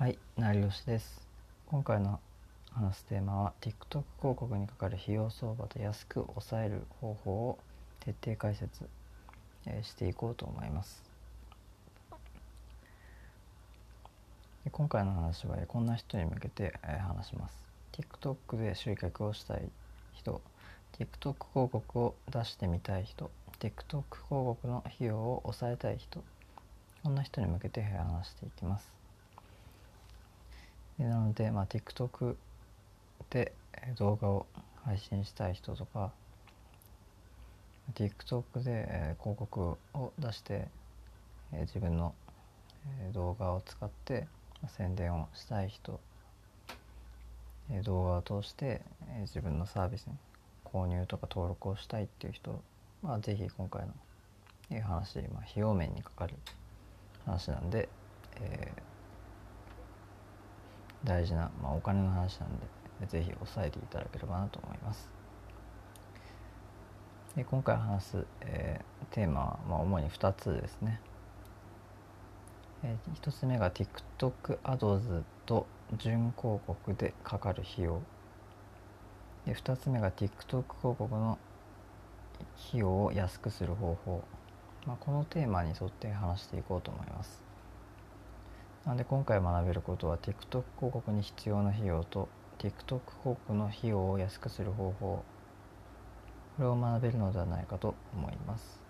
はい、成吉です。今回の話すテーマは TikTok 広告にかかる費用相場と安く抑える方法を徹底解説、えー、していこうと思います。で今回の話は、こんな人に向けて、えー、話します。TikTok で集客をしたい人、TikTok 広告を出してみたい人、TikTok 広告の費用を抑えたい人、こんな人に向けて話していきます。なので、まあ、TikTok で動画を配信したい人とか TikTok で広告を出して自分の動画を使って宣伝をしたい人動画を通して自分のサービスに購入とか登録をしたいっていう人は是非今回の話、まあ、費用面にかかる話なんで、えー大事な、まあ、お金の話なんで是非押さえていただければなと思います。で今回話す、えー、テーマは、まあ、主に2つですね。えー、1つ目が TikTok アドズと準広告でかかる費用で2つ目が TikTok 広告の費用を安くする方法、まあ、このテーマに沿って話していこうと思います。なので今回学べることは TikTok 広告に必要な費用と TikTok 広告の費用を安くする方法これを学べるのではないかと思います。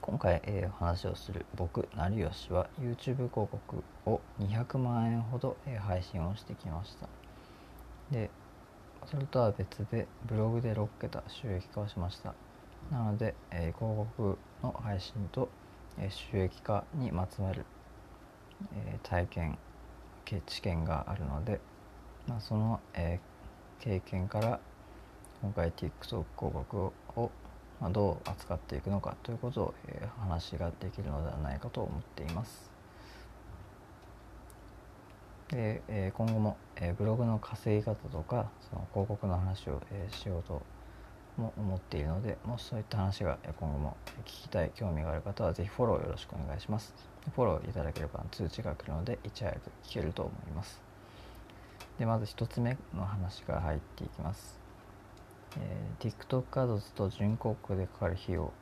今回、えー、話をする僕成吉は YouTube 広告を200万円ほど、えー、配信をしてきました。でそれとは別でブログで6桁収益化をしました。なので、えー、広告の配信と、え収益化にまつわるえー、体験知見があるので、まあ、その、えー、経験から今回 TikTok 広告を、まあ、どう扱っていくのかということを、えー、話ができるのではないかと思っています。で、えー、今後も、えー、ブログの稼ぎ方とかその広告の話を、えー、しようとも思っているのでもしそういった話が今後も聞きたい興味がある方は是非フォローよろしくお願いします。フォローいただければ通知が来るのでいち早く聞けると思います。でまず1つ目の話から入っていきます、えー、TikTok アドズと準広告でかかる費用、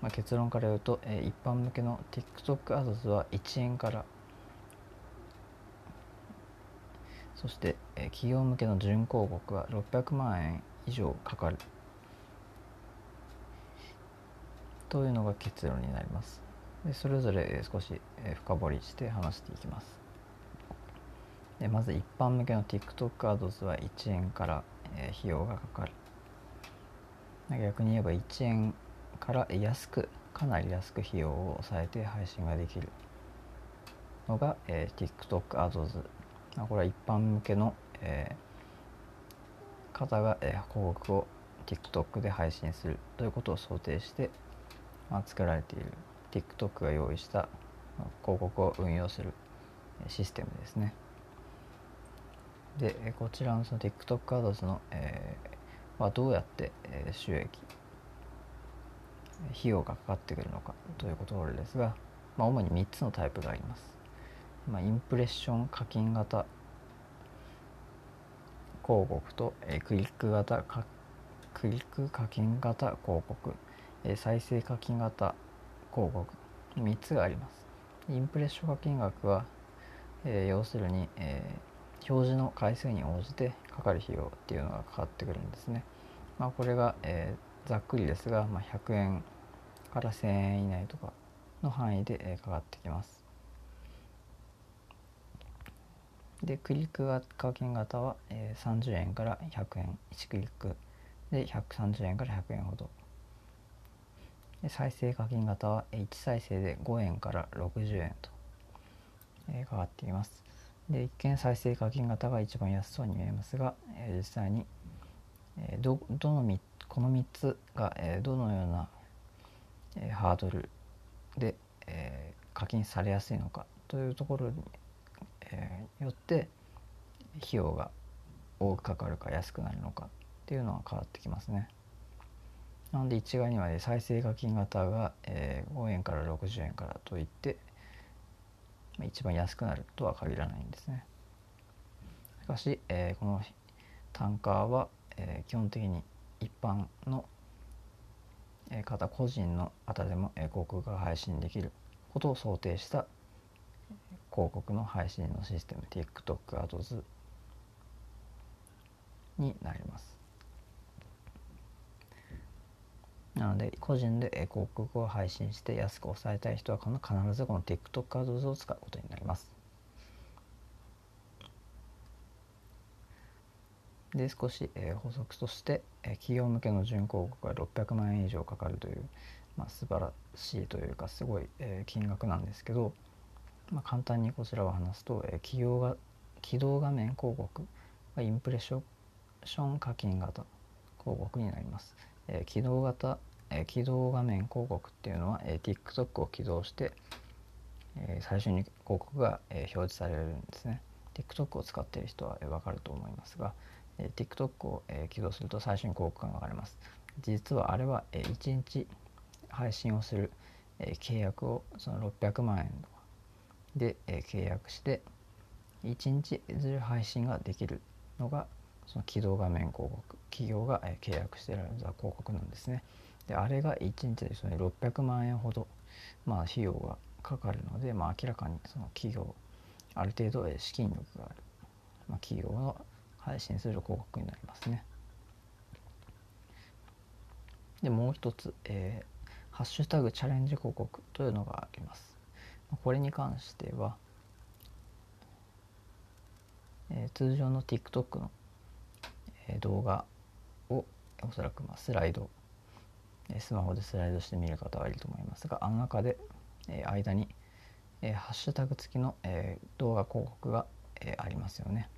まあ、結論から言うと、えー、一般向けの TikTok アドズは1円から。そして、えー、企業向けの準広告は600万円以上かかる。というのが結論になります。でそれぞれ少し深掘りして話していきます。でまず一般向けの TikTok アドズは1円から費用がかかる。逆に言えば1円から安くかなり安く費用を抑えて配信ができる。のが、えー、TikTok アドズ。これは一般向けの、えー、方が、えー、広告を TikTok で配信するということを想定して、まあ、作られている TikTok が用意した広告を運用するシステムですね。でこちらのその TikTok アドズの、えー、はどうやって、え、収益費用がかかってくるのかというところですが、まあ、主に3つのタイプがあります。まあ、インプレッション課金型広告と、えー、クリック型クリック課金型広告、再生課金型広告3つがあります。インプレッション課金額は、えー、要するに、えー、表示の回数に応じてかかる費用っていうのがかかってくるんですね、まあ、これが、えー、ざっくりですが、まあ、100円から1000円以内とかの範囲で、えー、かかってきます。でクリック課金型は、えー、30円から100円。1クリックで130円から100円ほど。で再生課金型は1再生で5円から60円と、えー、かかっていますで一見再生課金型が一番安そうに見えますが、えー、実際に、えー、どどのみこの3つが、えー、どのような、えー、ハードルで、えー、課金されやすいのかというところに、えー、よって費用が多くかかるか安くなるのかっていうのは変わってきますね。なので一概には、ね、再生課金型が、えー、5円から60円からといって、一番安くなるとは限らないんですね。しかし、えー、この単価は、えー、基本的に一般の方個人の方でも広告が配信できることを想定した広告の配信のシステム TikTok Ads になります。なので個人で広告を配信して安く抑えたい人は必ずこの TikTok Ads を使うことになります。で少し、補足として、企業向けの準広告が600万円以上かかるという、まあ、素晴らしいというかすごい、金額なんですけど、まあ、簡単にこちらを話すと、企業が起動画面広告インプレッション課金型広告になります。起動型、えー、起動画面広告っていうのは、えー、TikTok を起動して、え、最初に広告が、え、表示されるんですね。TikTok を使っている人は、えー、分かると思いますが、えー、TikTok を、え、起動すると最初に広告が流れます。実はあれは、え、1日配信をする、え、契約をその600万円で、え、契約して1日ずる配信ができるのがその起動画面広告企業が、契約している広告なんですね。であれが1日でその600万円ほど、まあ、費用がかかるので、まあ、明らかにその企業ある程度資金力がある、まあ、企業の配信する広告になりますね。でもう一つ、えー、ハッシュタグチャレンジ広告というのがあります。これに関しては、えー、通常の TikTok の、えー、動画をおそらくまあスライド、スマホでスライドして見る方はいると思いますがあの中で、え、間に、え、ハッシュタグ付きの、え、動画広告が、え、ありますよね。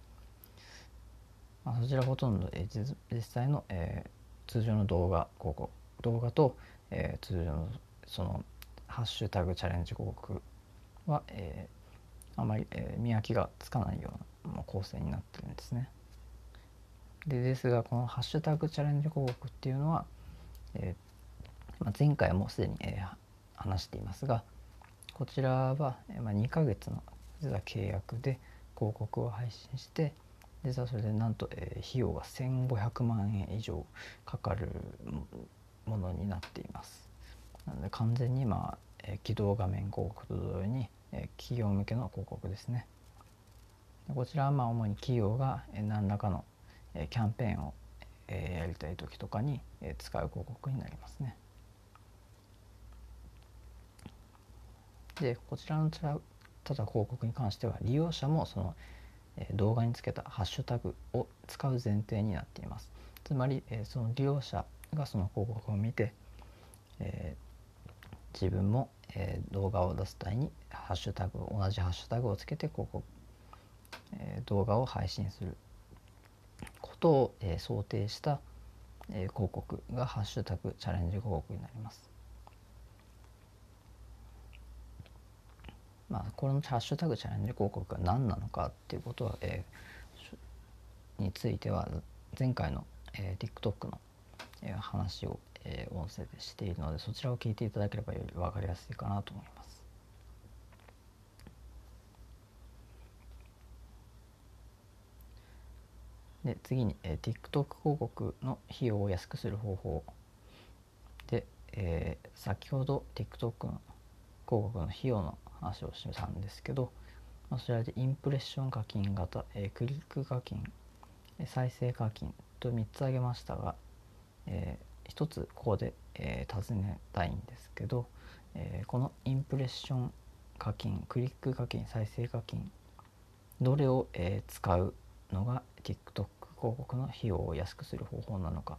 まあ、そちらほとんど、えー、実際の、え、通常の動画広告動画と、え、通常のそのハッシュタグチャレンジ広告は、え、あまり、え、見分けがつかないような、ま、構成になってるんですね。でですがこのハッシュタグチャレンジ広告っていうのは、えま、前回もすでに、え、話していますがこちらは、えーま、2ヶ月の実は契約で広告を配信して実はそれでなんと、え、費用が1500万円以上かかるものになっています。なので完全にまあ、えー、起動画面広告と同様に、え、企業向けの広告ですね。こちらはまあ主に企業が何らかのキャンペーンをやりたい時とかに使う広告になりますね。でこちらのただ広告に関しては利用者もその動画につけたハッシュタグを使う前提になっています。つまりその利用者がその広告を見て、えー、自分も、動画を出す際にハッシュタグ同じハッシュタグをつけて広告、えー、動画を配信することを、えー、想定した、えー、広告がハッシュタグチャレンジ広告になります。まあ、これのハッシュタグチャレンジ広告が何なのかっていうことは、えー、については前回の、えー、TikTok の、えー、話を、えー、音声でしているのでそちらを聞いていただければより分かりやすいかなと思います。で次に、えー、TikTok 広告の費用を安くする方法で、えー、先ほど TikTok の広告の費用の話をしたんですけど、まあ、それでインプレッション課金型、えー、クリック課金再生課金と3つ挙げましたが、えー、1つここで、えー、尋ねたいんですけど、えー、このインプレッション課金クリック課金再生課金どれを、えー、使うのが TikTok 広告の費用を安くする方法なのか。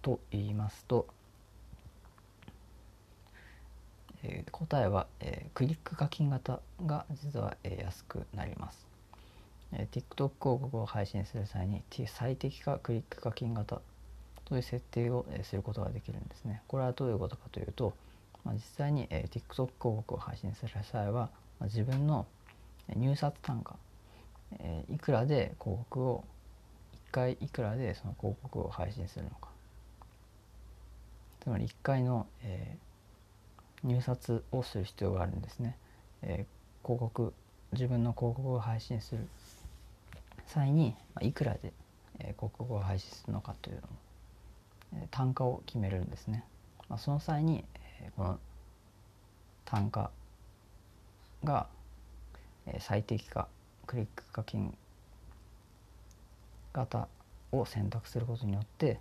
と言いますとえー、答えは、えー、クリック課金型が実は、えー、安くなります、え、TikTok 広告を配信する際に最適化クリック課金型という設定を、え、することができるんですね。これはどういうことかというと、まあ、実際に、え、TikTok 広告を配信する際は、まあ、自分の入札単価、え、いくらで広告を1回いくらでその広告を配信するのか。つまり1回の、えー入札をする必要があるんですね。えー、広告自分の広告を配信する際にいくらで、え広告を配信するのかというのを、え単価を決めるんですね。まあ、その際に、えこの単価が、え最適化クリック課金型を選択することによって、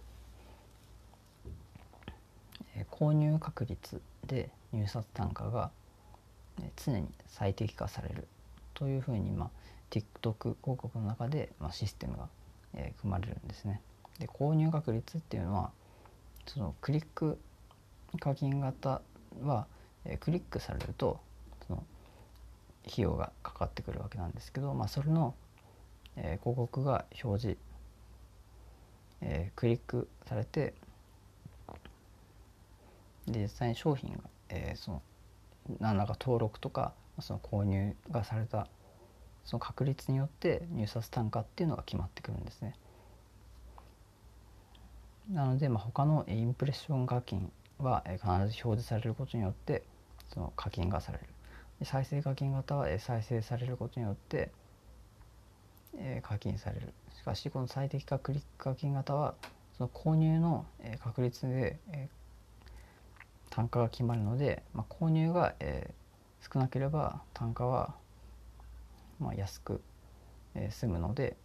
購入確率で入札単価が常に最適化されるというふうに、まあ、TikTok 広告の中で、まあ、システムが、えー、組まれるんですね。で購入確率っていうのはそのクリック課金型は、えー、クリックされるとその費用がかかってくるわけなんですけど、まあ、それの、えー、広告が表示、えー、クリックされてで実際に商品が、えー、その何らか登録とかその購入がされたその確率によって入札単価っていうのが決まってくるんですね。なので、まあ、他のインプレッション課金は必ず表示されることによってその課金がされる再生課金型は再生されることによって、課金されるしかしこの最適化クリック課金型はその購入の確率で単価が決まるので、まあ、購入が、え少なければ単価はまあ安く、え済むので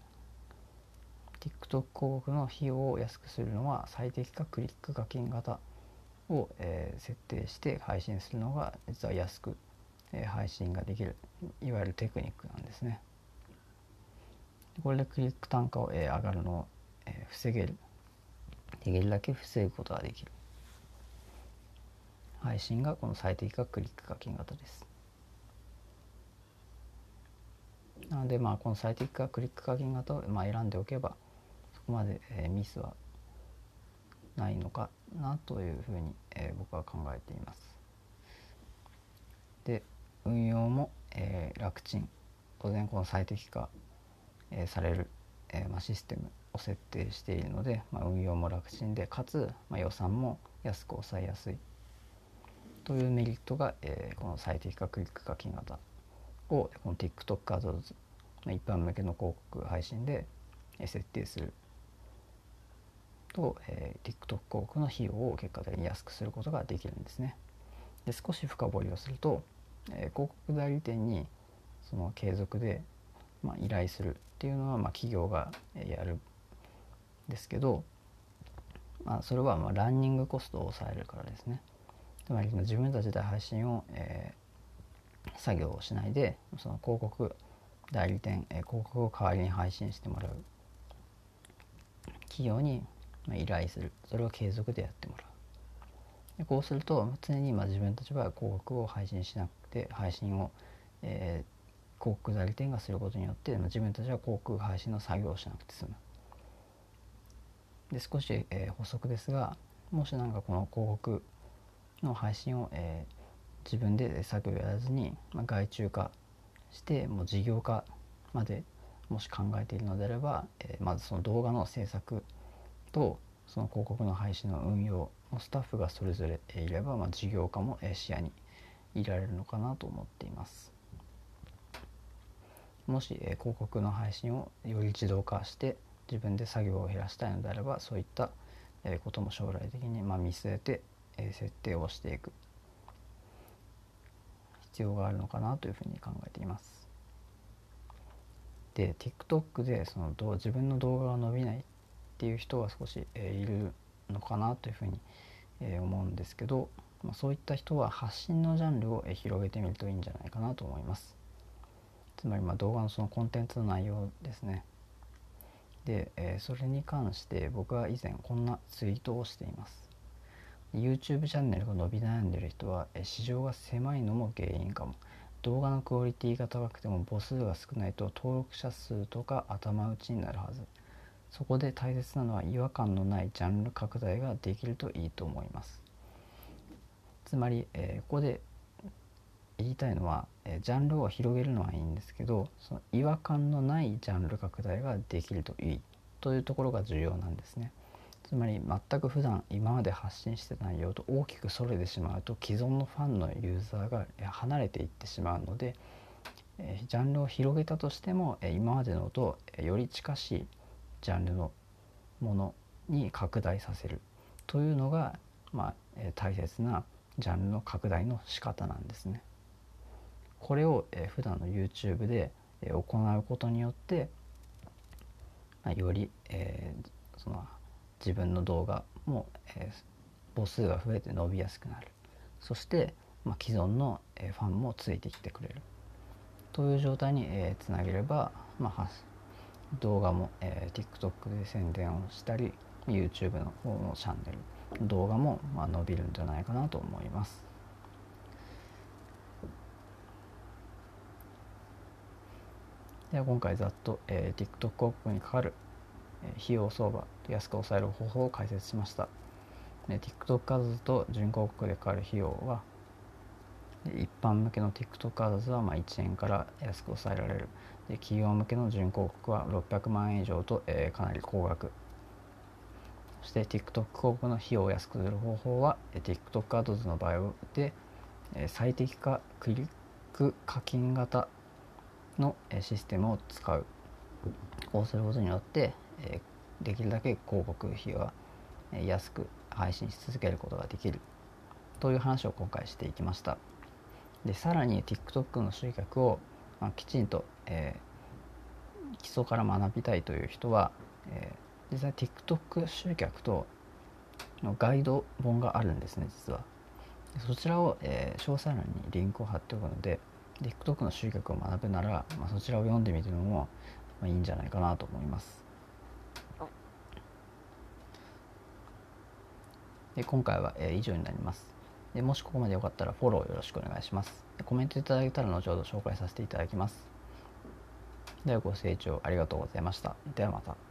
TikTok 広告の費用を安くするのは最適化クリック課金型を、え設定して配信するのが実は安く、え配信ができるいわゆるテクニックなんですね。これでクリック単価を、え上がるのを、え防げるできるだけ防ぐことができる配信がこの最適化クリック課金型です。なのでまあこの最適化クリック課金型をまあ選んでおけばそこまで、ミスはないのかなというふうに、僕は考えています。で運用も、楽ちん当然この最適化、される、システムを設定しているので、運用も楽ちんでかつ、予算も安く抑えやすいというメリットが、えー、この最適化クリック課金型をこの TikTok アドズ一般向けの広告配信で設定すると、えー、TikTok 広告の費用を結果的に安くすることができるんですね。で少し深掘りをすると、えー、広告代理店にその継続で、まあ、依頼するっていうのは、まあ、企業がやるんですけど、まあ、それはまあランニングコストを抑えるからですね。つまり自分たちで配信を、えー、作業をしないでその広告代理店、えー、広告を代わりに配信してもらう。企業に、まあ、依頼する。それを継続でやってもらう。でこうすると常にまあ自分たちは広告を配信しなくて配信を、えー、広告代理店がすることによって、まあ、自分たちは広告配信の作業をしなくて済む。で少し、えー、補足ですがもし何かこの広告の配信を、えー、自分で作業やらずに、まあ、外注化してもう事業化までもし考えているのであれば、えー、まずその動画の制作とその広告の配信の運用のスタッフがそれぞれいれば、まあ、事業化も視野に入れられるのかなと思っています。もし、えー、広告の配信をより自動化して自分で作業を減らしたいのであればそういった、えー、ことも将来的に、まあ、見据えてえ設定をしていく必要があるのかなというふうに考えています。で TikTok でその自分の動画が伸びないっていう人が少し、えいるのかなというふうに、え思うんですけど、ま、そういった人は発信のジャンルを、え広げてみるといいんじゃないかなと思います。つまりま動画のそのコンテンツの内容ですね。で、えそれに関して僕は以前こんなツイートをしています。YouTube チャンネルが伸び悩んでる人は市場が狭いのも原因かも。動画のクオリティが高くても母数が少ないと登録者数とか頭打ちになるはず。そこで大切なのは違和感のないジャンル拡大ができるといいと思います。つまり、えー、ここで言いたいのは、えー、ジャンルを広げるのはいいんですけどその違和感のないジャンル拡大ができるといいというところが重要なんですね。つまり全く普段今まで発信してた内容と大きくそれてしまうと既存のファンのユーザーが離れていってしまうのでジャンルを広げたとしても今までのとより近しいジャンルのものに拡大させるというのが、まあ、大切なジャンルの拡大の仕方なんですね。これを普段の YouTube で行うことによって、まあ、より、えー、その自分の動画も、えー、母数が増えて伸びやすくなるそして、まあ、既存の、えー、ファンもついてきてくれるという状態に、えー、つなげれば、まあ、動画も、えー、TikTok で宣伝をしたり YouTube の方のチャンネル動画も、まあ、伸びるんじゃないかなと思います。では今回ざっと、えー、TikTok 広告にかかる、費用相場安く抑える方法を解説しました。で TikTok アドズと準広告でかかる費用は一般向けの TikTok アドズはまあ1円から安く抑えられる。で企業向けの準広告は600万円以上と、えー、かなり高額。そして TikTok 広告の費用を安くする方法は TikTok アドズの場合で最適化クリック課金型のシステムを使う。こうすることによってできるだけ広告費は安く配信し続けることができるという話を今回していきましたでさらに TikTok の集客を、ま、きちんと、えー、基礎から学びたいという人は、えー、実際 TikTok 集客とのガイド本があるんですね実はそちらを、えー、詳細欄にリンクを貼っておくので TikTok の集客を学ぶなら、まあ、そちらを読んでみるのも、まあ、いいんじゃないかなと思います。今回は、え、以上になりますで。もしここまでよかったらフォローよろしくお願いします。コメントいただけたら後ほど紹介させていただきます。ではご清聴ありがとうございました。ではまた。